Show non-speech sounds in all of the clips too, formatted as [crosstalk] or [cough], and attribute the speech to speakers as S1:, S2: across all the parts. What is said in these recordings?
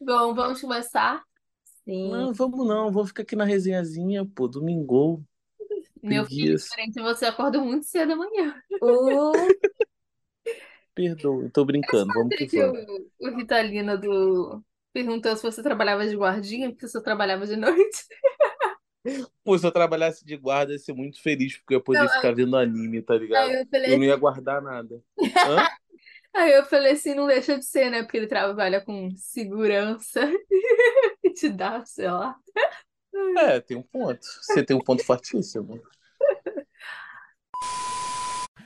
S1: Bom, vamos começar?
S2: Sim.
S3: Não, vamos não, vou ficar aqui na resenhazinha, pô, domingo.
S1: Meu filho, diferente, você acorda muito cedo amanhã.
S2: Uh,
S3: Perdoa, tô brincando, vamos que
S1: Que
S3: vamos.
S1: o, o Ritalina do... perguntou se você trabalhava de guardinha, porque você trabalhava de noite.
S3: Pô, se eu trabalhasse de guarda, eu ia ser muito feliz, porque eu ia poder
S1: Não,
S3: ficar vendo anime, tá ligado?
S1: Aí eu falei,
S3: Eu não ia guardar nada. Hã? [laughs]
S1: aí eu falei assim, não deixa de ser, né? Porque ele trabalha com segurança [laughs] e te dá, sei lá.
S3: É, tem um ponto. Você tem um ponto fortíssimo.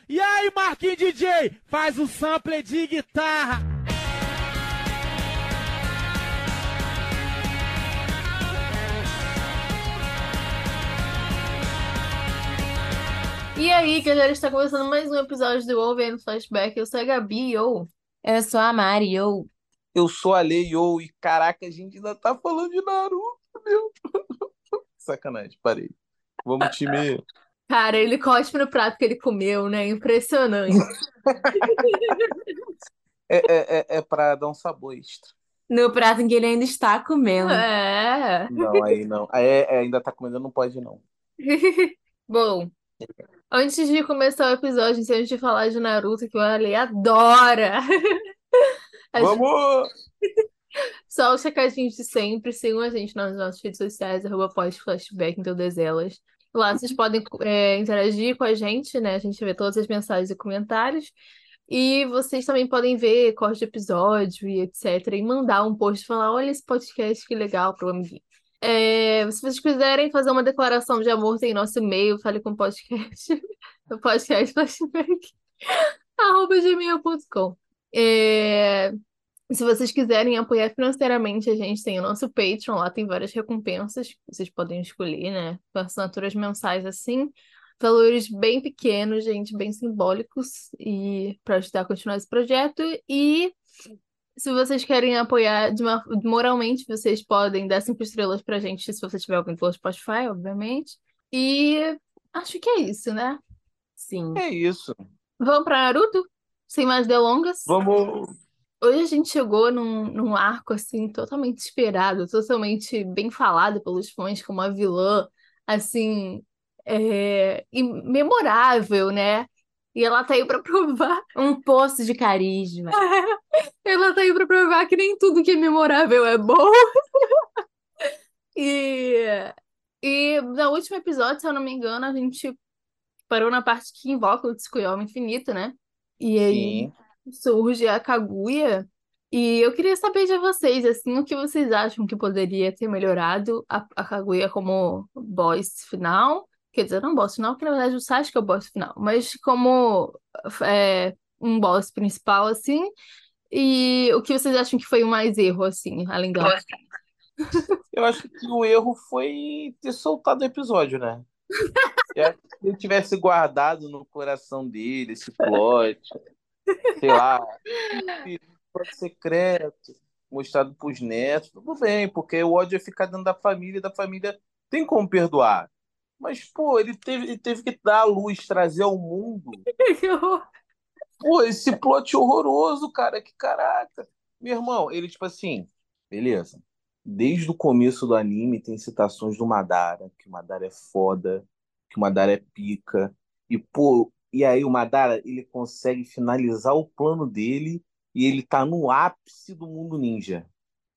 S4: E aí, Marquinhos DJ, faz o sample de guitarra.
S1: E aí, galera, está começando mais um episódio do OVN Flashback. Eu sou a Gabi, ou
S2: eu sou a Mari, eu.
S3: Eu sou a Leio e caraca, a gente ainda tá falando de Naruto, meu. [laughs] Sacanagem, parei. Vamos, time.
S1: Cara, ele cospe no prato que ele comeu, né? Impressionante. [laughs]
S3: É, é, é, é pra dar um sabor extra.
S2: No prato em que ele ainda está comendo.
S1: É.
S3: Não, aí não. É, é, ainda tá comendo, não pode, não. [laughs]
S1: Bom, antes de começar o episódio, antes de falar de Naruto, que o Ale adora. [laughs] A gente-
S3: Vamos!
S1: Só os recadinhos de sempre. Sigam a gente nas nossas redes sociais, arroba pós-flashback em todas elas. Lá vocês podem é, interagir com a gente, né? A gente vê todas as mensagens e comentários. E vocês também podem ver corte de episódio e etc. E mandar um post e falar: olha esse podcast, que legal, pro amiguinho. É, se vocês quiserem fazer uma declaração de amor, tem nosso e-mail, fale com o podcast. [laughs] o podcast flashback, [laughs] arroba gmail.com. É, se vocês quiserem apoiar financeiramente a gente, tem o nosso Patreon, lá tem várias recompensas vocês podem escolher, né? Assinaturas mensais assim, valores bem pequenos, gente, bem simbólicos, e para ajudar a continuar esse projeto. E se vocês querem apoiar de uma- moralmente, vocês podem dar cinco estrelas pra gente, se você tiver alguém pelo Spotify, obviamente. E acho que é isso, né?
S2: Sim.
S3: É isso.
S1: Vamos pra Naruto? Sem mais delongas?
S3: Vamos.
S1: Hoje a gente chegou num, num arco assim totalmente esperado, totalmente bem falado pelos fãs como a vilã, assim, é, memorável, né? E ela tá aí pra [laughs] provar,
S2: Um poço de carisma.
S1: ela tá aí pra provar que nem tudo que é memorável é bom. [laughs] E, e no último episódio, se eu não me engano, a gente parou na parte que invoca o Tsukuyomi infinito, né? E aí
S3: Sim.
S1: surge a Kaguya. E eu queria saber de vocês, assim, o que vocês acham que poderia ter melhorado a, a Kaguya como boss final? Quer dizer, não boss final, porque na verdade o Sasuke é o boss final, mas como é, um boss principal, assim. E o que vocês acham que foi o mais erro, assim, além da.
S3: Eu acho que o erro foi ter soltado o episódio, né? Se ele tivesse guardado no coração dele esse plot, sei lá, plot secreto, mostrado pros netos, tudo bem, porque o ódio ia ficar dentro da família, e da família tem como perdoar. Mas, pô, ele teve, ele teve que dar a luz, trazer ao mundo. [laughs] Pô, esse plot horroroso, cara, que caraca. Meu irmão, ele, tipo assim, beleza. Desde o começo do anime tem citações do Madara, que o Madara é foda, que o Madara é pica. E, pô, e aí o Madara, ele consegue finalizar o plano dele e ele tá no ápice do mundo ninja.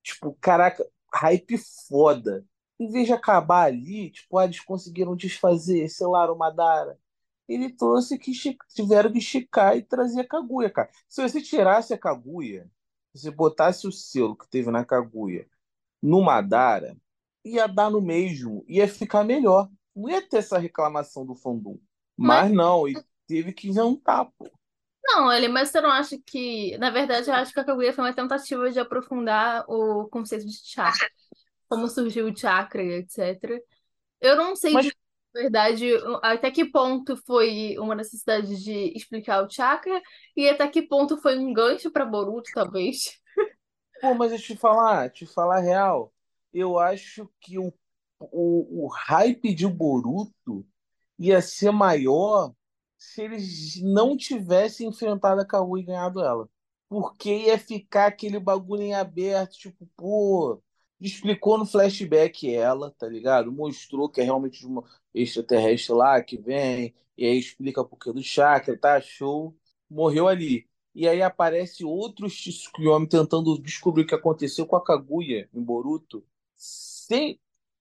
S3: Tipo, caraca, hype foda. Em vez de acabar ali, tipo, ah, eles conseguiram desfazer, sei lá, o Madara. Ele trouxe que tiveram que esticar e trazer a Kaguya, cara. Se você tirasse a Kaguya, se você botasse o selo que teve na Kaguya no Madara, ia dar no mesmo, ia ficar melhor. Não ia ter essa reclamação do fandom. Mas não, ele teve que inventar, pô.
S1: Não, ele, mas você não acha que. Na verdade, eu acho que a Kaguya foi uma tentativa de aprofundar o conceito de chakra. Como surgiu o chakra, etc. Eu não sei,
S3: Mas-
S1: de verdade, até que ponto foi uma necessidade de explicar o chakra e até que ponto foi um gancho para Boruto, talvez.
S3: Pô, mas deixa eu te falar, te falar a real. Eu acho que o, o, o hype de Boruto ia ser maior se eles não tivessem enfrentado a Kaguya e ganhado ela. porque ia ficar aquele bagulho em aberto, tipo, pô, explicou no flashback ela, tá ligado? Mostrou que é realmente uma extraterrestre lá que vem, e aí explica por que do chakra, tá? Show. Morreu ali. E aí aparece outros Tsukuyomi tentando descobrir o que aconteceu com a Kaguya em Boruto, sem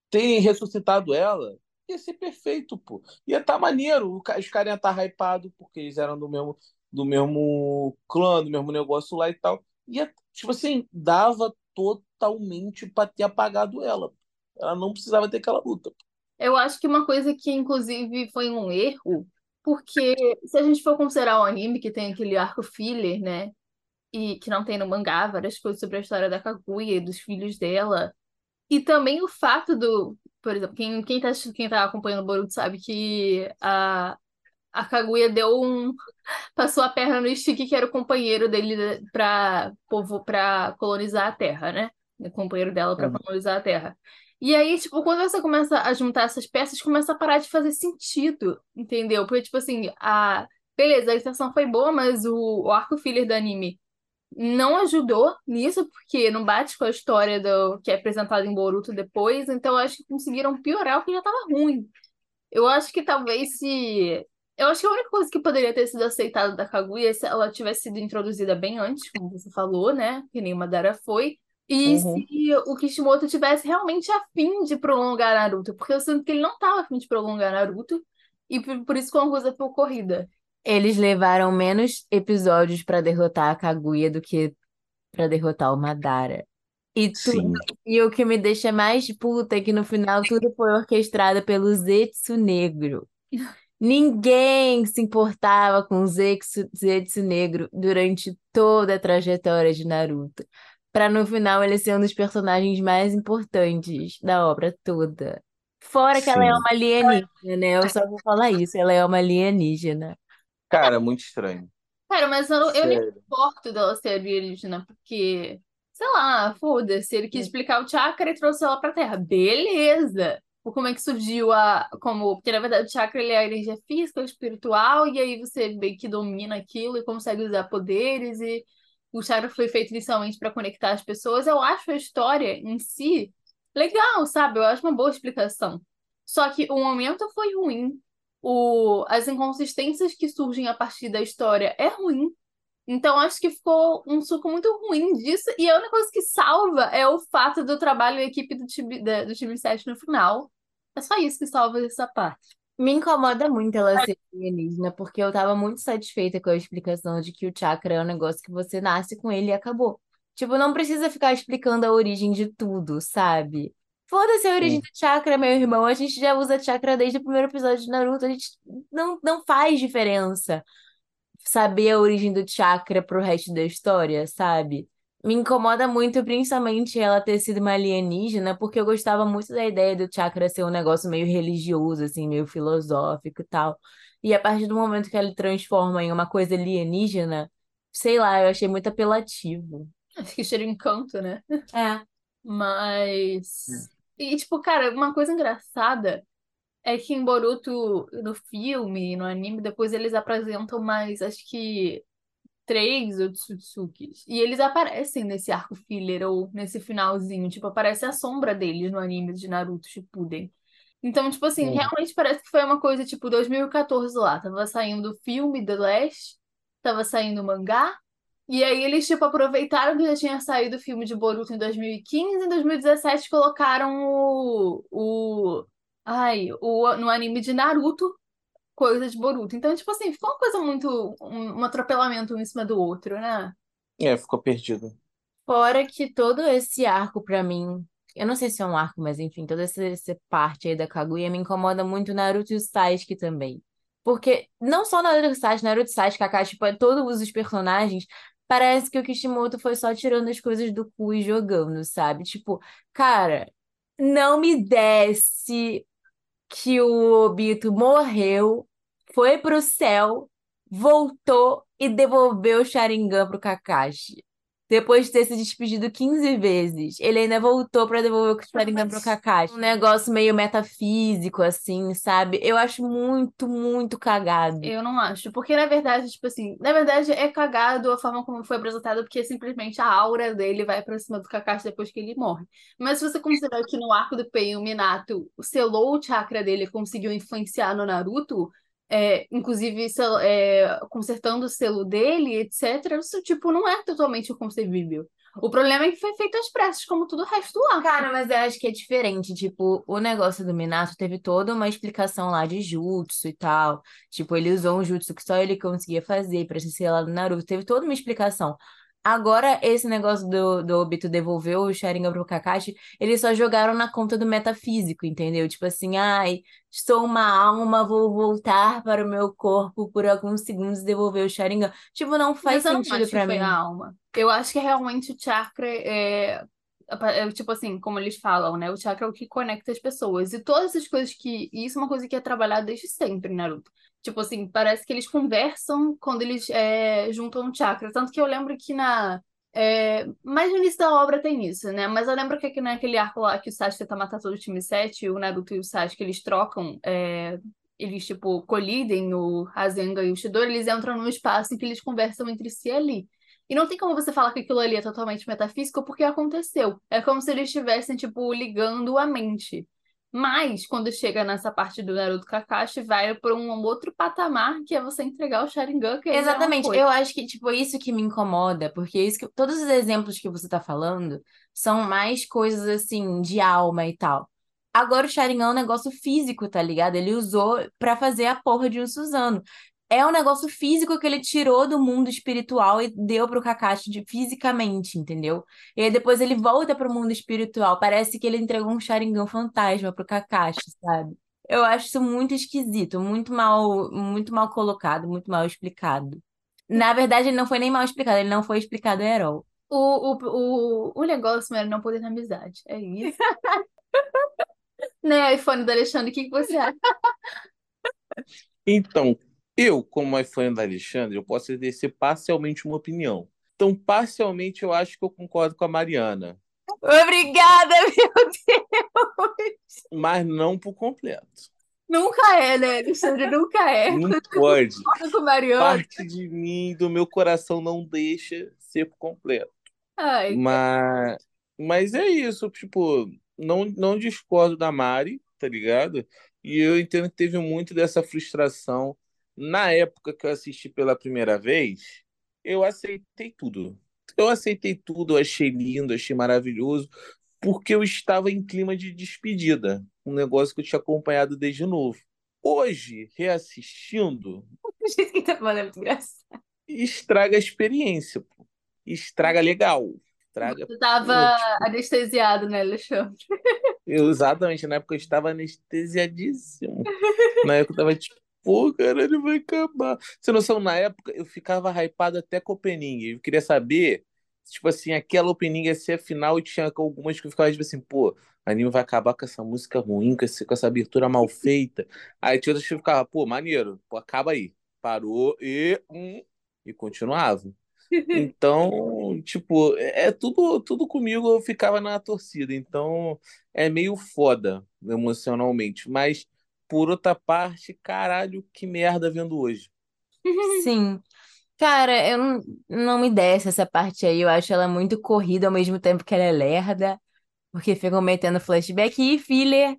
S3: ter ressuscitado ela. Ia ser perfeito, pô. Ia tá maneiro. Os caras iam estar tá hypados porque eles eram do mesmo, do mesmo clã, do mesmo negócio lá e tal. Ia, tipo assim, dava totalmente para ter apagado ela. Ela não precisava ter aquela luta.
S1: Eu acho que uma coisa que, inclusive, foi um erro, porque se a gente for considerar o anime, que tem aquele arco filler, né? E que não tem no mangá, várias coisas sobre a história da Kaguya e dos filhos dela. E também o fato do. Por exemplo, quem, quem, tá, quem tá acompanhando o Boruto sabe que a, a Kaguya deu um. Passou a perna no Ishiki, que era o companheiro dele para povo para colonizar a Terra, né? O companheiro dela para
S3: Uhum.
S1: colonizar a Terra. E aí, tipo, quando você começa a juntar essas peças, começa a parar de fazer sentido, entendeu? Porque, tipo assim, a... beleza, a intenção foi boa, mas o, o arco filler do anime não ajudou nisso, porque não bate com a história do que é apresentada em Boruto depois, então eu acho que conseguiram piorar o que já tava ruim. Eu acho que talvez se. Eu acho que a única coisa que poderia ter sido aceitada da Kaguya é se ela tivesse sido introduzida bem antes, como você falou, né? Que nem Madara foi. E
S3: Uhum.
S1: se o Kishimoto tivesse realmente afim de prolongar Naruto, porque eu sinto que ele não tava afim de prolongar Naruto, e por, por isso que uma coisa foi ocorrida.
S2: Eles levaram menos episódios pra derrotar a Kaguya do que pra derrotar o Madara. E, tu,
S3: Sim.
S2: e o que me deixa mais puta é que no final tudo foi orquestrado pelo Zetsu Negro. [laughs] Ninguém se importava com o Zetsu, Zetsu Negro durante toda a trajetória de Naruto. Pra no final ele ser um dos personagens mais importantes da obra toda. Fora que ela é
S3: Sim.
S2: uma alienígena, né? Eu só vou falar isso, ela é uma alienígena.
S3: Cara, muito estranho.
S1: Cara, mas eu, eu nem me importo dela ser alienígena, porque, sei lá, foda-se, ele quis explicar o chakra e trouxe ela pra Terra. Beleza! Ou como é que surgiu a. Como, porque na verdade o chakra ele é a energia física, espiritual, e aí você meio que domina aquilo e consegue usar poderes, e o chakra foi feito inicialmente para conectar as pessoas. Eu acho a história em si legal, sabe? Eu acho uma boa explicação. Só que o momento foi ruim. O, as inconsistências que surgem a partir da história é ruim. Então, acho que ficou um suco muito ruim disso. E a única coisa que salva é o fato do trabalho em equipe do time, da- do time 7 no final. É só isso que salva essa parte.
S2: Me incomoda muito ela ser alienígena, porque eu tava muito satisfeita com a explicação de que o chakra é um negócio que você nasce com ele e acabou. Tipo, não precisa ficar explicando a origem de tudo, sabe? Foda-se a origem
S3: Sim.
S2: do chakra, meu irmão. A gente já usa chakra desde o primeiro episódio de Naruto. A gente não, não faz diferença saber a origem do chakra pro resto da história, sabe? Me incomoda muito, principalmente ela ter sido uma alienígena, porque eu gostava muito da ideia do chakra ser um negócio meio religioso, assim, meio filosófico e tal. E a partir do momento que ela transforma em uma coisa alienígena, sei lá, eu achei muito apelativo.
S1: Acho que cheira encanto, né?
S2: É.
S1: Mas. E, tipo, cara, uma coisa engraçada é que em Boruto, no filme, no anime, depois eles apresentam mais, acho que, três Otsutsukis. E eles aparecem nesse arco filler ou nesse finalzinho. Tipo, aparece a sombra deles no anime de Naruto Shippuden. Então, tipo assim, realmente parece que foi uma coisa, tipo, 2014 lá. Tava saindo o filme The Last, tava saindo o mangá. E aí eles, tipo, aproveitaram que já tinha saído o filme de Boruto em 2015, em 2017 colocaram o, o, ai, o, no anime de Naruto, coisa de Boruto. Então, tipo assim, ficou uma coisa muito, um, um atropelamento um em cima do outro, né?
S3: É, ficou perdido.
S2: Fora que todo esse arco, pra mim, eu não sei se é um arco, mas enfim, toda essa, essa parte aí da Kaguya me incomoda muito Naruto e o Sasuke também. Porque não só Naruto e o Sasuke, Naruto e Sasuke, Kakashi, tipo, é todos os personagens, parece que o Kishimoto foi só tirando as coisas do cu e jogando, sabe? Tipo, cara, não me desce que o Obito morreu, foi pro céu, voltou e devolveu o Sharingan pro Kakashi. Depois de ter se despedido 15 vezes, ele ainda voltou pra devolver o Sharingan pro Kakashi. Um negócio meio metafísico, assim, sabe? Eu acho muito, muito cagado.
S1: Eu não acho, porque na verdade, tipo assim, na verdade é cagado a forma como foi apresentado, porque simplesmente a aura dele vai pra cima do Kakashi depois que ele morre. Mas se você considerar que no arco do Pain o Minato selou o chakra dele e conseguiu influenciar no Naruto, é, inclusive é, consertando o selo dele, etc., isso tipo não é totalmente concebível. O problema é que foi feito às pressas, como tudo o resto do.
S2: Cara, mas eu acho que é diferente. Tipo, o negócio do Minato teve toda uma explicação lá de jutsu e tal. Tipo, ele usou um jutsu que só ele conseguia fazer pra se ser lá do Naruto. Teve toda uma explicação. Agora, esse negócio do, do Obito devolver o Sharingan pro Kakashi, eles só jogaram na conta do metafísico, entendeu? Tipo assim, ai, sou uma alma, vou voltar para o meu corpo por alguns segundos e devolver o Sharingan. Tipo, não faz
S1: Mas
S2: sentido
S1: acho
S2: pra
S1: que foi
S2: mim.
S1: a alma. Eu acho que realmente o chakra é, é, tipo assim, como eles falam, né? O chakra é o que conecta as pessoas. E todas essas coisas que. E isso é uma coisa que é trabalhada desde sempre em Naruto. Tipo assim, parece que eles conversam quando eles é, juntam um chakra. Tanto que eu lembro que na. É, mais no início da obra tem isso, né? Mas eu lembro que aqui naquele arco lá que o Sasuke tenta matar todo o time 7, o Naruto e o Sasuke, eles trocam. é, eles, tipo, colidem o Rasengan e o Chidori, eles entram num espaço em que eles conversam entre si ali. E não tem como você falar que aquilo ali é totalmente metafísico porque aconteceu. É como se eles estivessem, tipo, ligando a mente. Mas, quando chega nessa parte do Naruto Kakashi, vai para um outro patamar, que é você entregar o Sharingan, que é
S2: Exatamente, eu acho que, tipo, isso que me incomoda, porque isso que, todos os exemplos que você tá falando são mais coisas, assim, de alma e tal. Agora o Sharingan é um negócio físico, tá ligado? Ele usou pra fazer a porra de um Suzano. É um negócio físico que ele tirou do mundo espiritual e deu pro Kakashi de, fisicamente, entendeu? E aí depois ele volta pro mundo espiritual. Parece que ele entregou um Sharingan fantasma pro Kakashi, sabe? Eu acho isso muito esquisito, muito mal, muito mal colocado, muito mal explicado. Na verdade, ele não foi nem mal explicado, ele não foi explicado a all.
S1: O, o, o, o negócio era não poder na amizade. É isso. [laughs] né, iPhone do Alexandre, o que, que você acha?
S3: Então, eu, como é fã da Alexandre, eu posso exercer parcialmente uma opinião. Então, parcialmente, eu acho que eu concordo com a Mariana,
S2: Obrigada, [laughs] meu Deus!
S3: mas não por completo.
S1: Nunca é, né, Alexandre? Nunca é.
S3: Não pode. [laughs]
S1: Com o Mariano.
S3: Parte de mim, do meu coração, não deixa ser por completo.
S1: Ai,
S3: Mas, mas é isso, tipo, não, não discordo da Mari, tá ligado? E eu entendo que teve muito dessa frustração. Na época que eu assisti pela primeira vez, eu aceitei tudo. Eu aceitei tudo, eu achei lindo, achei maravilhoso, porque eu estava em clima de despedida, um negócio que eu tinha acompanhado desde novo. Hoje, reassistindo,
S2: O jeito que tá falando é muito engraçado.
S3: estraga a experiência, pô. Estraga legal. Estraga
S1: você tava anestesiado, né, Alexandre?
S3: Eu, exatamente, na época eu estava anestesiadíssimo. [laughs] Na época eu tava pô, caralho, vai acabar. Você noção, na época eu ficava hypado até com o opening. Eu queria saber, tipo assim, aquela opening ia ser a final e tinha algumas que eu ficava tipo assim, pô, anime vai acabar com essa música ruim, com, com essa abertura mal feita. Aí tinha outras que eu ficava, pô, maneiro, pô, acaba aí. Parou e. Hum, e continuava. Então, tipo, é é tudo, tudo comigo eu ficava na torcida. Então, é meio foda emocionalmente. Mas, por outra parte, caralho, que merda vendo hoje.
S2: Sim. Cara, eu não, não me desce essa parte aí. Eu acho ela muito corrida ao mesmo tempo que ela é lerda. Porque ficam metendo flashback e filler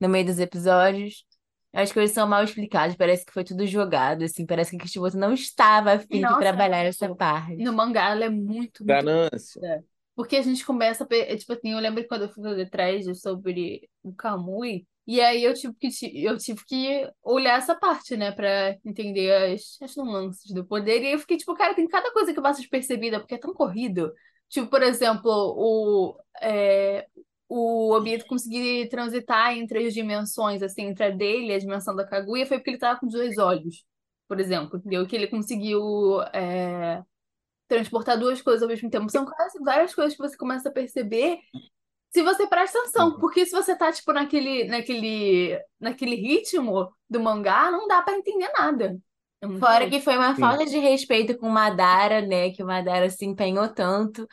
S2: no meio dos episódios. As coisas são mal explicadas, parece que foi tudo jogado, assim, parece que Kishimoto não estava a fim de trabalhar essa parte.
S1: No mangá ela é muito, muito
S3: Ganância.
S1: Porque a gente começa, a tipo assim, eu lembro que quando eu fui fazer thread sobre o Kamui, e aí eu tive que, eu tive que olhar essa parte, né, pra entender as, as nuances do poder, e aí eu fiquei tipo, cara, tem cada coisa que passa despercebida, porque é tão corrido. Tipo, por exemplo, o, é, o Obito conseguir transitar entre as dimensões, assim, entre a dele e a dimensão da Kaguya, foi porque ele tava com dois olhos, por exemplo, entendeu? Que ele conseguiu... é, transportar duas coisas ao mesmo tempo. São várias coisas que você começa a perceber se você presta atenção. Porque se você tá, tipo, naquele, naquele, naquele ritmo do mangá, não dá pra entender nada. É
S2: Fora que foi uma
S3: Sim.
S2: falta de respeito com o Madara, né? Que o Madara se empenhou tanto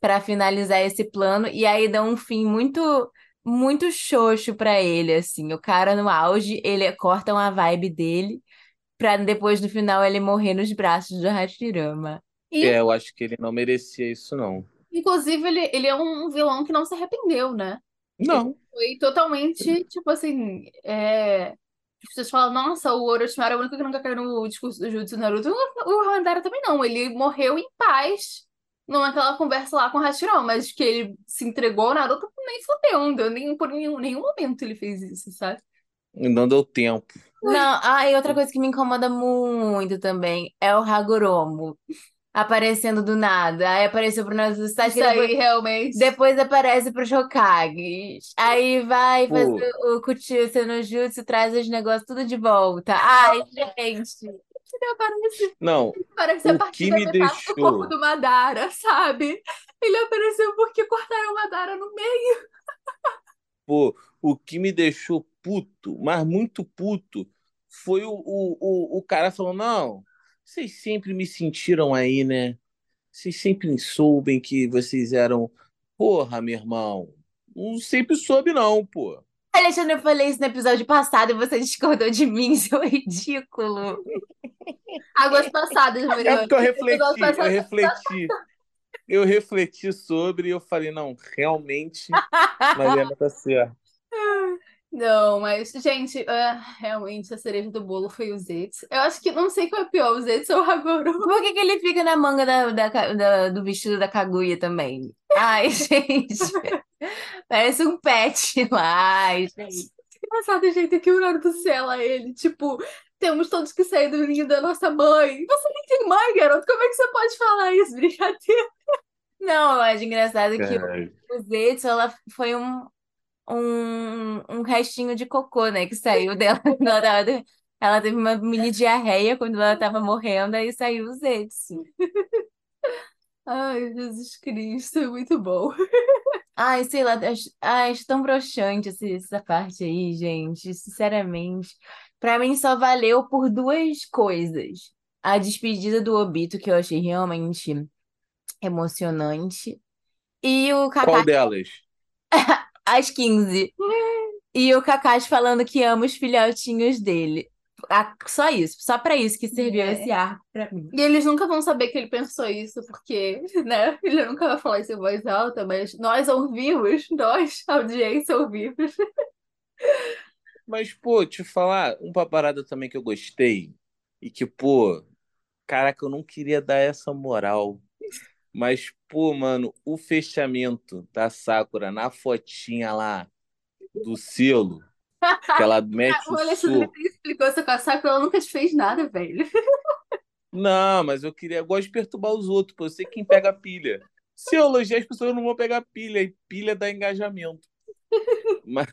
S2: pra finalizar esse plano e aí dá um fim muito muito xoxo pra ele, assim. O cara no auge, ele corta uma vibe dele pra depois no final ele morrer nos braços do Hashirama.
S1: E,
S3: É, eu acho que ele não merecia isso, não.
S1: Inclusive, ele, ele é um vilão que não se arrependeu, né?
S3: Não.
S1: Foi totalmente, tipo assim, é... As pessoas falam, nossa, o Orochimaru é o único que nunca caiu no discurso do Jutsu Naruto. O o Hanadara também não. Ele morreu em paz naquela conversa lá com o Hashirama, mas que ele se entregou ao Naruto nem deu nem, por nenhum, nenhum momento ele fez isso, sabe?
S3: Não deu tempo.
S2: Não, ah, e outra coisa que me incomoda muito também é o Hagoromo aparecendo do nada. Aí apareceu pro Naruto Sasuke,
S1: Isso aí,
S2: depois,
S1: realmente.
S2: depois aparece pro Hokage. Aí vai
S3: Pô.
S2: fazer o Kuchitsu no Jutsu, traz os negócios tudo de volta. Ai, gente.
S1: Parece,
S3: Não,
S1: parece a
S3: O
S1: partir da
S3: me
S1: metade do
S3: deixou-
S1: corpo do Madara, sabe? Ele apareceu porque cortaram o Madara no meio.
S3: pô, o que me deixou puto, mas muito puto, foi o, o, o, o cara falando, não, vocês sempre me sentiram aí, né? Vocês sempre soubem que vocês eram. Porra, meu irmão. Não sempre soube, não, pô.
S2: Alexandre, eu falei isso no episódio passado e você discordou de mim, [laughs] seu ridículo. [laughs]
S1: Águas passadas,
S3: É
S1: Mariana.
S3: porque eu refleti, eu refleti. Eu refleti sobre e eu falei, não, realmente, [laughs] Mariana tá certa.
S1: Não, mas, gente, é, realmente a cereja do bolo foi o Zetsu. Eu acho que não sei qual é pior, o Zetsu ou o Hagoromo.
S2: Por que que ele fica na manga da, da, da- do vestido da Kaguya também? Ai, [laughs] gente. Parece um pet lá. Ai, gente.
S1: Engraçado o jeito que o Naruto sela ele. Tipo, temos todos que sair do ninho da nossa mãe. Você nem tem mãe, garoto. Como é que você pode falar isso? Brincadeira.
S2: Não, eu acho engraçado que o Zetsu, ela foi um, um, um restinho de cocô, né? Que saiu [laughs] dela. Ela, tava- ela teve uma mini diarreia quando ela tava morrendo, aí saiu o Zetsu. [laughs]
S1: Ai, Jesus Cristo, é muito bom. [laughs]
S2: Ai, sei lá, acho, ai, acho tão broxante essa parte aí, gente. Sinceramente. Pra mim só valeu por duas coisas. A despedida do Obito, que eu achei realmente emocionante. E o
S3: qual delas?
S2: Às 15. E o Kakashi falando que ama os filhotinhos dele. Ah, Só isso, só pra isso que serviu
S1: É.
S2: esse arco pra mim.
S1: E eles nunca vão saber que ele pensou isso, porque, [laughs] né? Ele nunca vai falar isso em voz alta, mas nós ouvimos, nós, audiência, ouvimos. [laughs]
S3: Mas, pô, te falar uma parada também que eu gostei e que, pô, caraca, eu não queria dar essa moral. Mas, pô, mano, o fechamento da Sakura na fotinha lá do selo, que ela [laughs] mete
S1: O
S3: o
S1: Alexandre
S3: soco.
S1: explicou isso com a Sakura, ela nunca te fez nada, velho.
S3: Não, mas eu queria, eu gosto de perturbar os outros, pô, eu sei quem pega pilha. Se eu elogiar, as pessoas não vão pegar pilha, e pilha dá engajamento. Mas,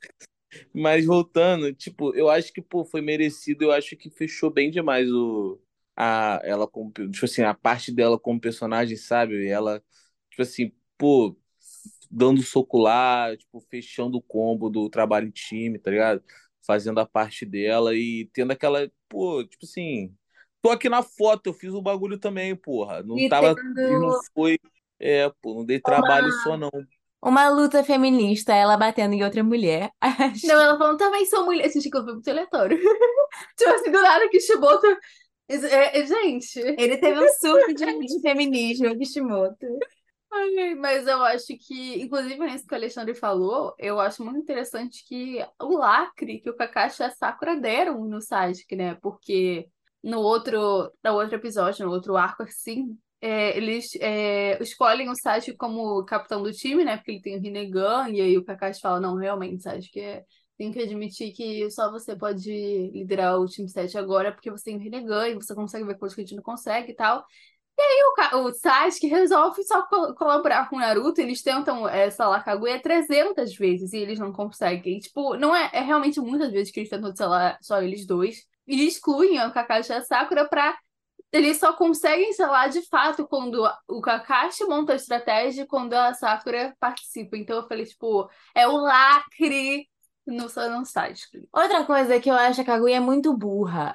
S3: mas voltando, tipo, eu acho que, pô, foi merecido, eu acho que fechou bem demais o, a, ela como, tipo assim, a parte dela como personagem, sabe? Ela, tipo assim, pô, dando soco lá, tipo, fechando o combo do trabalho em time, tá ligado? Fazendo a parte dela e tendo aquela, pô, tipo assim, tô aqui na foto, eu fiz o bagulho também, porra. Não
S2: E
S3: tava,
S2: tendo-
S3: não foi, é, pô, não dei trabalho só não.
S2: Uma luta feminista, ela batendo em outra mulher. [laughs]
S1: Não, ela falou, também sou mulher. Que eu fui muito aleatório. [laughs] tipo assim, do nada, Kishimoto... É, é, gente...
S2: Ele teve um surto de, de feminismo, Kishimoto.
S1: Ai, Mas eu acho que, inclusive nesse que o Alexandre falou, eu acho muito interessante que o lacre que o Kakashi e a Sakura deram no Sasuke, né? Porque no outro, no outro episódio, no outro arco, assim, é, eles é, escolhem o Sasuke como capitão do time, né? Porque ele tem o Rinnegan, e aí o Kakashi fala, não, realmente, Sasuke, é, tem que admitir que só você pode liderar o time 7 agora, porque você tem o Rinnegan, e você consegue ver coisas que a gente não consegue e tal o, Ka- o Sasuke resolve só co- colaborar com o Naruto. Eles tentam essa Kaguya 300 vezes e eles não conseguem. Tipo, não é, é realmente muitas vezes que eles tentam selar só eles dois. E excluem o Kakashi e a Sakura pra. Eles só conseguem selar de fato quando o Kakashi monta a estratégia e quando a Sakura participa. Então eu falei, tipo, é o lacre no Sasuke.
S2: Outra coisa que eu acho a Kaguya muito burra.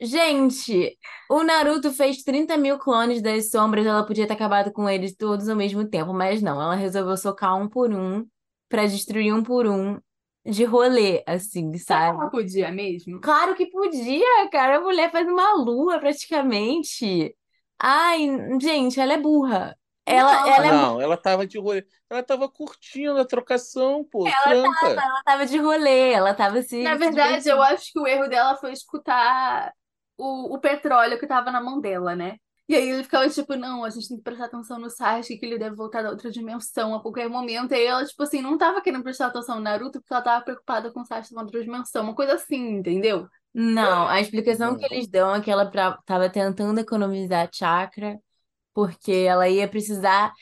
S2: Gente, o Naruto fez 30 mil clones das sombras, ela podia ter acabado com eles todos ao mesmo tempo, mas não, ela resolveu socar um por um pra destruir um por um de rolê, assim, sabe?
S1: Ela podia mesmo?
S2: Claro que podia, cara. A mulher faz uma lua praticamente. Ai, gente, ela é burra. Ela,
S1: Não,
S2: ela é
S3: Não, ela tava de rolê. Ela tava curtindo a trocação, pô. Franca.
S2: ela tava de rolê, ela tava se.
S1: Na verdade, eu acho que o erro dela foi escutar o, o petróleo que tava na mão dela, né? E aí ele ficava tipo, não, a gente tem que prestar atenção no Sasuke, que ele deve voltar da outra dimensão a qualquer momento. E aí ela, tipo assim, não tava querendo prestar atenção no Naruto porque ela tava preocupada com o Sasuke da outra dimensão. Uma coisa assim, entendeu?
S2: Não, a explicação que eles dão é que ela pra- tava tentando economizar chakra, porque ela ia precisar.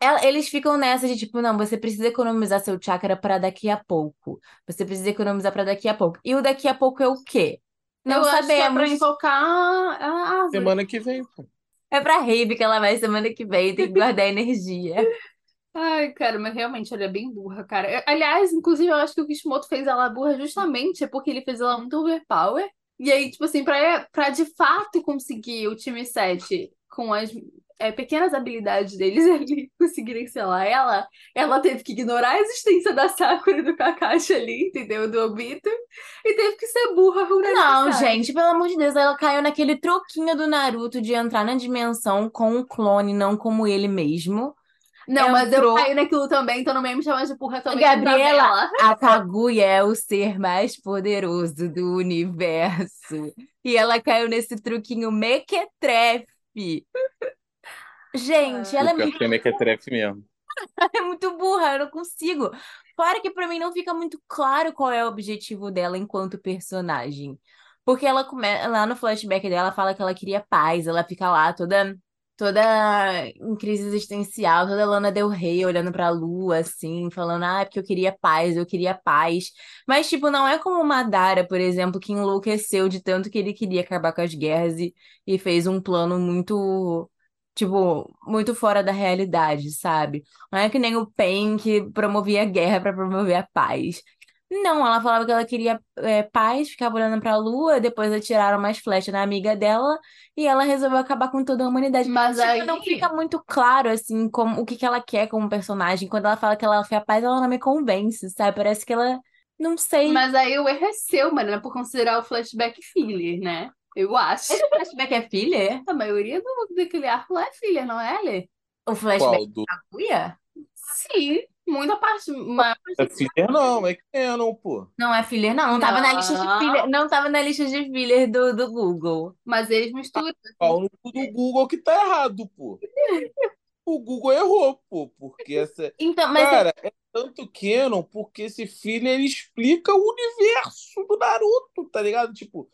S2: Ela- eles ficam nessa de tipo, não, você precisa economizar seu chakra para daqui a pouco. Você precisa economizar para daqui a pouco. E o daqui a pouco é o quê? Não
S1: eu que é pra
S2: sabemos.
S1: invocar a.
S3: Semana que vem, pô.
S2: É pra rave que ela vai semana que vem, tem que guardar [laughs] energia.
S1: Ai, cara, mas realmente ela é bem burra, cara. Eu- Aliás, inclusive, eu acho que o Kishimoto fez ela burra justamente porque ele fez ela muito overpower. E aí, tipo assim, pra, pra de fato conseguir o time 7 com as é, pequenas habilidades deles [laughs] ali conseguirem selar ela, ela teve que ignorar a existência da Sakura e do Kakashi ali, entendeu? Do Obito. E teve que ser burra por
S2: Não, gente, pelo amor de Deus, ela caiu naquele troquinho do Naruto de entrar na dimensão com o clone, não como ele mesmo.
S1: Não, mas eu
S2: Entrou-
S1: caí naquilo também, então não me chama de burra também.
S2: Gabriela, a Kaguya é o ser mais poderoso do universo. E ela caiu nesse truquinho mequetrefe. Gente, ela é muito,
S3: que é mequetrefe mesmo. [laughs]
S2: é muito burra, eu não consigo. Fora que pra mim não fica muito claro qual é o objetivo dela enquanto personagem. Porque ela come... lá no flashback dela fala que ela queria paz, ela fica lá toda toda em crise existencial, toda Lana Del Rey olhando pra lua assim, falando: "Ah, é porque eu queria paz, eu queria paz". Mas tipo, não é como o Madara, por exemplo, que enlouqueceu de tanto que ele queria acabar com as guerras e, e fez um plano muito Tipo, muito fora da realidade, sabe? Não é que nem o Pain que promovia a guerra pra promover a paz. Não, ela falava que ela queria é, paz, ficava olhando pra lua, depois atiraram mais flechas na amiga dela e ela resolveu acabar com toda a humanidade.
S1: Mas
S2: Tipo,
S1: aí-
S2: não fica muito claro, assim, como, o que que ela quer como personagem. Quando ela fala que ela quer a paz, ela não me convence, sabe? Parece que ela. Não sei.
S1: Mas aí o erro é seu, mano, por considerar o flashback filler, né? Eu acho.
S2: Esse flashback é filler?
S1: A maioria do, daquele arco lá é filler, não é, Lê?
S2: O flashback
S3: Qual? Do
S2: da Kaguya?
S1: Sim, muita parte. Maior parte
S3: é filler, não, é canon, pô.
S2: Não é filler, não. Não tava na lista de filler. Não tava na lista de filler do, do Google.
S1: Mas eles misturam.
S3: Pau no cu do Google que tá errado, pô. O Google errou, pô, porque essa.
S2: Então, mas
S3: Cara, é tanto canon porque esse filler ele explica o universo do Naruto, tá ligado? Tipo,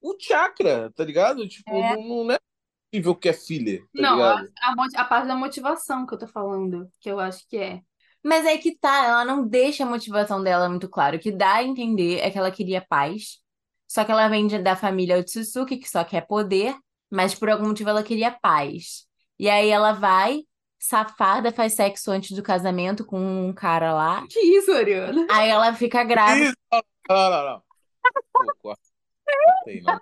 S3: o chakra, tá ligado? Tipo,
S2: É.
S3: não, não é possível que é filler, tá
S1: Não, a,
S3: ligado?
S1: a, a parte da motivação que eu tô falando, que eu acho que é.
S2: Mas é que tá, ela não deixa a motivação dela muito claro. O que dá a entender é que ela queria paz. Só que ela vem da família Otsutsuki, que só quer poder, mas por algum motivo ela queria paz. E aí ela vai, safada, faz sexo antes do casamento com um cara lá.
S1: Que isso, Ariana?
S2: Aí ela fica grávida.
S3: Isso! Não, não, não. Pô. Cortei, não.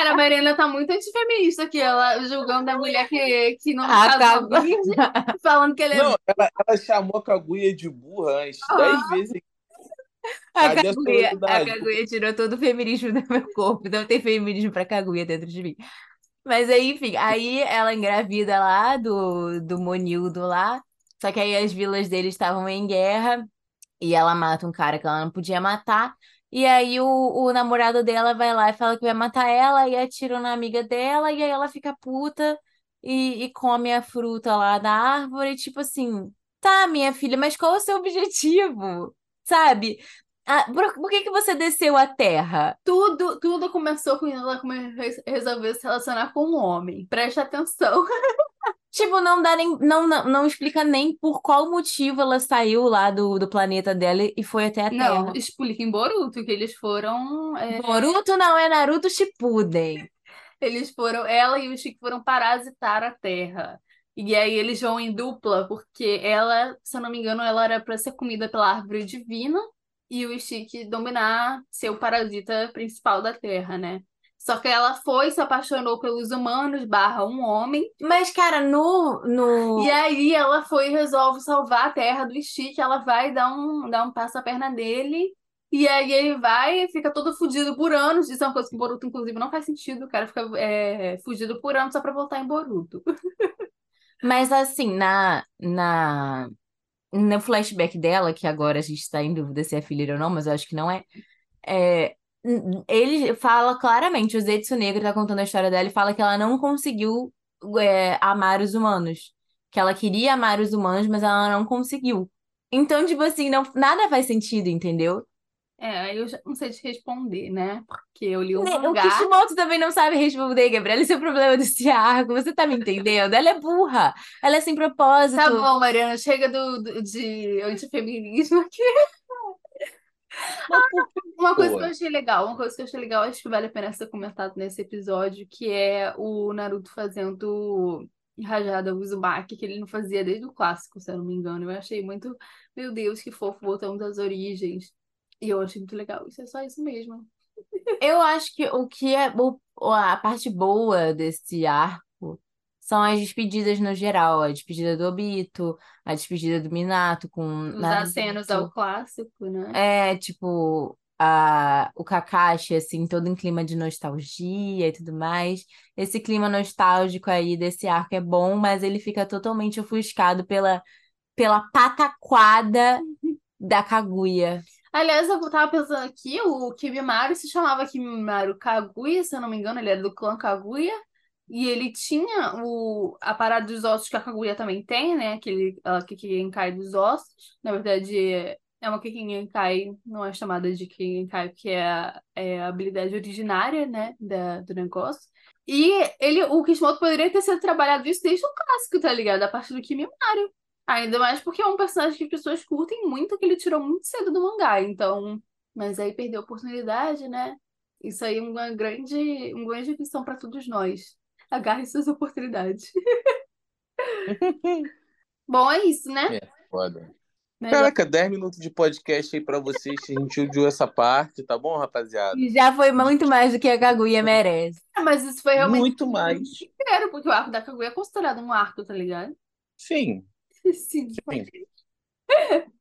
S1: Cara, a Mariana tá muito antifeminista aqui, ela julgando a mulher que, que não
S2: Ah, tá.
S1: virgem, falando que ele é
S3: Não, ela, ela chamou a Kaguya de burra antes, dez vezes.
S2: A
S3: Cadê a
S2: Kaguya, a
S3: sororidade?
S2: Kaguya tirou todo o feminismo do meu corpo. Não tem feminismo pra Kaguya dentro de mim. Mas aí, enfim, aí ela engravida lá do, do Monildo lá. Só que aí as vilas dele estavam em guerra e ela mata um cara que ela não podia matar. E aí o, o namorado dela vai lá e fala que vai matar ela e atira na amiga dela. E aí ela fica puta e, e come a fruta lá da árvore. Tipo assim, tá, minha filha, mas qual o seu objetivo? Sabe? Ah, por, por que que você desceu a terra?
S1: Tudo, tudo começou quando ela resolveu se relacionar com um homem. Presta atenção. [laughs]
S2: Tipo, não dá nem, não, não, não explica nem por qual motivo ela saiu lá do, do planeta dela e foi até a
S1: Não,
S2: Terra.
S1: explica em Boruto que eles foram. é,
S2: Boruto não é Naruto Shippuden.
S1: eles foram. Ela e o Chico foram parasitar a Terra. E aí eles vão em dupla, porque ela, se eu não me engano, ela era pra ser comida pela árvore divina e o Chique dominar ser o parasita principal da Terra, né? Só que ela foi, se apaixonou pelos humanos, barra um homem.
S2: Mas, cara, no, no...
S1: E aí ela foi e resolve salvar a terra do Stick. Ela vai dar um, dar um passo à perna dele. E aí ele vai e fica todo fudido por anos. Isso é uma coisa que Boruto, inclusive, não faz sentido. O cara fica é, fugido por anos só pra voltar em Boruto. [laughs]
S2: Mas assim, na, na, no flashback dela, que agora a gente está em dúvida se é filha ou não, mas eu acho que não é, é ele fala claramente, o Zetsu Negro tá contando a história dela e fala que ela não conseguiu é, amar os humanos. Que ela queria amar os humanos, mas ela não conseguiu. Então, tipo assim, não, nada faz sentido, entendeu?
S1: É, eu já não sei te responder, né? Porque eu li o
S2: O
S1: mangá.
S2: Kishimoto também não sabe responder, Gabriela. Esse é o problema desse arco. Você tá me entendendo? Ela é burra. Ela é sem propósito.
S1: Tá bom, Mariana, chega do, do- de antifeminismo aqui.
S3: Que,
S1: Uma coisa que
S3: pô?
S1: eu achei legal, uma coisa que eu achei legal, acho que vale a pena ser comentado nesse episódio, que é o Naruto fazendo rajada Uzumaki, que ele não fazia desde o clássico, se eu não me engano. Eu achei muito, meu Deus, que fofo, voltando às origens. E eu achei muito legal. Isso é só isso mesmo.
S2: Eu acho que o que é o- a parte boa desse arco são as despedidas no geral. A despedida do Obito, a despedida do Minato com
S1: Os
S2: Naruto.
S1: acenos ao clássico, né?
S2: É, tipo, a, o Kakashi, assim, todo em clima de nostalgia e tudo mais. Esse clima nostálgico aí desse arco é bom, mas ele fica totalmente ofuscado pela, pela pataquada da Kaguya.
S1: Aliás, eu tava pensando aqui, o Kibimaru se chamava Kibimaru Kaguya, se eu não me engano, ele era do clã Kaguya. E ele tinha o, a parada dos ossos que a Kaguya também tem, né? Aquele uh, Kikigenkai dos ossos. Na verdade, é uma Kikigenkai, não é chamada de Kikigenkai, porque é, a- é a habilidade originária, né? Da, do negócio. E ele, o Kishimoto poderia ter sido trabalhado isso desde o clássico, tá ligado? A parte do Kibimaru. Ainda mais porque é um personagem que as pessoas curtem muito, que ele tirou muito cedo do mangá. Então, mas aí perdeu a oportunidade, né? Isso aí é uma grande, uma grande lição para todos nós. Agarre suas oportunidades. [laughs] Bom, é isso, né?
S3: É, foda.
S1: Melhor-
S3: Caraca, 10 minutos de podcast aí pra vocês. A gente odiou essa parte, tá bom, rapaziada?
S2: Já foi muito mais do que a Kaguya merece.
S1: Ah, Mas isso foi realmente
S3: Muito mais.
S1: inteiro, porque o arco da Kaguya é considerado um arco, tá ligado?
S3: Sim, [laughs]
S1: Sim.
S3: sim. [laughs]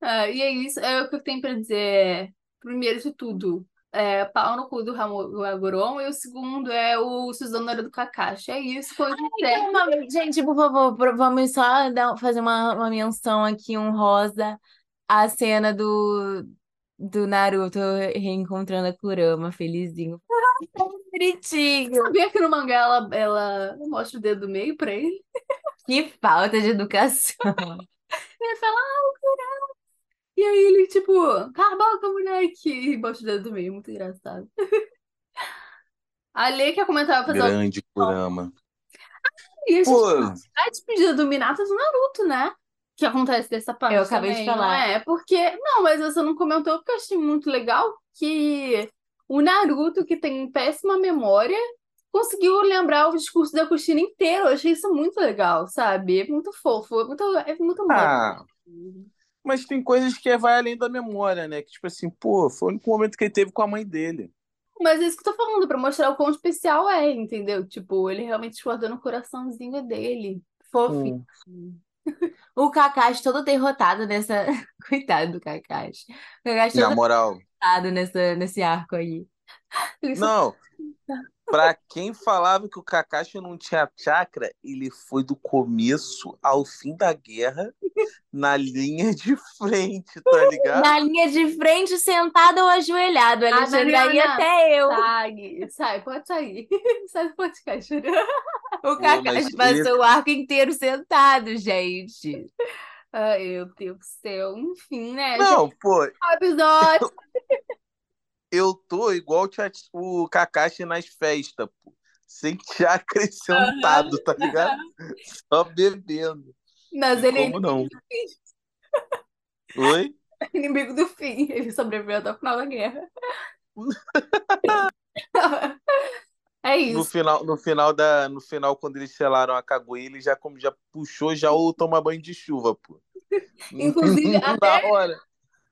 S1: Ah, e é isso, é o que eu tenho pra dizer. Primeiro de tudo, é pau no cu do Ramo- do Agoron, e o segundo é o Suzano do Kakashi. É isso, foi
S2: Gente, por favor, vamos só dar- fazer uma, uma menção aqui honrosa à cena do, do Naruto reencontrando a Kurama, felizinho. [laughs] Bonitinho.
S1: Sabia que no mangá ela, ela mostra o dedo do meio pra ele?
S2: Que falta de educação. [laughs]
S1: Ele fala, ah, o Kurama. E aí ele, tipo, cala a boca, moleque. E mostra o dedo do meio, muito engraçado. A Lê quer comentar, fazer.
S3: Grande Kurama.
S1: E a gente
S3: Pô,
S1: a despedida do Minato do Naruto, né? Que acontece dessa parte
S2: Eu acabei de
S1: também, não
S2: falar.
S1: é? Porque, não, mas você não comentou porque eu achei muito legal que o Naruto, que tem péssima memória, conseguiu lembrar o discurso da Kushina inteiro. Eu achei isso muito legal, sabe? É muito fofo, é muito, é muito bom.
S3: ah, mas tem coisas que vai além da memória, né? Que, tipo assim, pô, foi o único momento que ele teve com a mãe dele.
S1: Mas é isso que eu tô falando, pra mostrar o quão especial é, entendeu? Tipo, ele realmente guardou no coraçãozinho dele. Fofinho.
S3: Hum. [laughs]
S2: O Kakashi todo derrotado nessa. [laughs] Coitado do Kakashi. O Kakashi
S3: Na
S2: todo
S3: moral,
S2: derrotado nessa, nesse arco aí. [laughs]
S3: Não. Pra quem falava que o Kakashi não tinha chakra, ele foi do começo ao fim da guerra na linha de frente, tá ligado?
S2: Na linha de frente, sentado ou ajoelhado,
S1: Ah,
S2: Alexandre, aí
S1: Mariana,
S2: até eu.
S1: Sai, sai, pode sair. [laughs] Sai do podcast.
S2: O Kakashi
S3: mas
S2: passou o arco inteiro sentado, gente.
S1: Ai, meu Deus do céu. Enfim, né?
S3: Não, pô?
S1: O episódio. [laughs]
S3: eu tô igual o Kakashi nas festas, pô. Sem [laughs] chakra e sentado, tá ligado? Só bebendo.
S1: Mas ele é
S3: Como não? Oi? [laughs]
S1: inimigo do fim. Ele sobreviveu até o final da guerra. [laughs] É
S3: No
S1: isso.
S3: final, no final da, no final quando eles selaram a Kaguya, ele já como já puxou já o toma banho de chuva, pô.
S1: Inclusive, até-
S3: hora.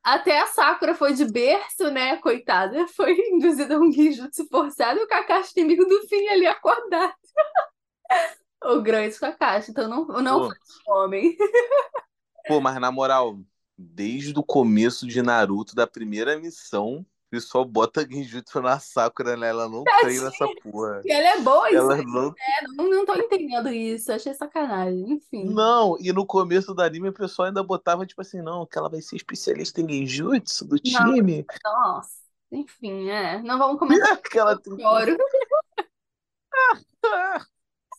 S1: Até a Sakura foi de berço, né? Coitada. [laughs] Foi induzida a um genjutsu forçado e o Kakashi inimigo do fim ali acordado. [laughs] o grande Kakashi. Então não, não
S3: Pô.
S1: foi homem. [laughs]
S3: Pô, mas na moral, desde o começo de Naruto, da primeira missão, o pessoal bota Genjutsu na Sakura, né? Ela não [laughs] treina essa porra.
S1: E ela é boa, isso
S3: Ela
S1: aí.
S3: não.
S1: Não, não tô entendendo isso. Achei sacanagem. Enfim.
S3: Não, e no começo do anime o pessoal ainda botava, tipo assim, não, que ela vai ser especialista em Genjutsu do
S1: Não.
S3: time.
S1: Nossa. Enfim, é. Não vamos [laughs] comentar.
S3: Aquela
S1: Choro.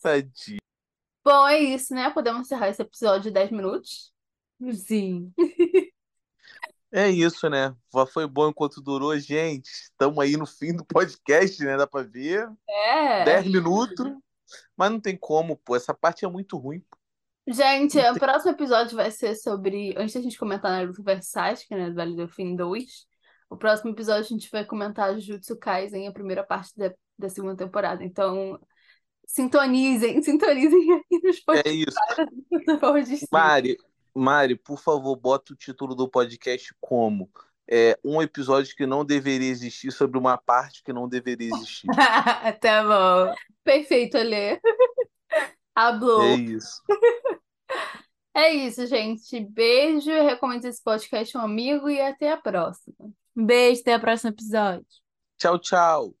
S3: Tadinha.
S1: Bom, é isso, né? Podemos encerrar esse episódio de 10 minutos.
S2: Sim. [laughs]
S3: É isso, né? Foi bom enquanto durou, gente. Estamos aí no fim do podcast, né? Dá pra ver.
S1: É.
S3: 10 minutos. Mas não tem como, pô. Essa parte é muito ruim.
S1: Gente, o próximo episódio vai ser sobre. Antes da gente comentar Naruto vs Sasuke, né? Do Vale do Fim 2. O próximo episódio a gente vai comentar Jujutsu Kaisen, a primeira parte da, da segunda temporada. Então, sintonizem, [laughs] sintonizem aqui nos
S3: É
S1: podcasts.
S3: isso. [laughs] Mari, Mari, por favor, bota o título do podcast como é, um episódio que não deveria existir sobre uma parte que não deveria existir. [laughs]
S2: tá bom.
S1: Perfeito, Alê. Hablou.
S3: É isso.
S1: É isso, gente. Beijo. Recomendo esse podcast a um amigo e até a próxima.
S2: Um beijo, até o próximo episódio.
S3: Tchau, tchau.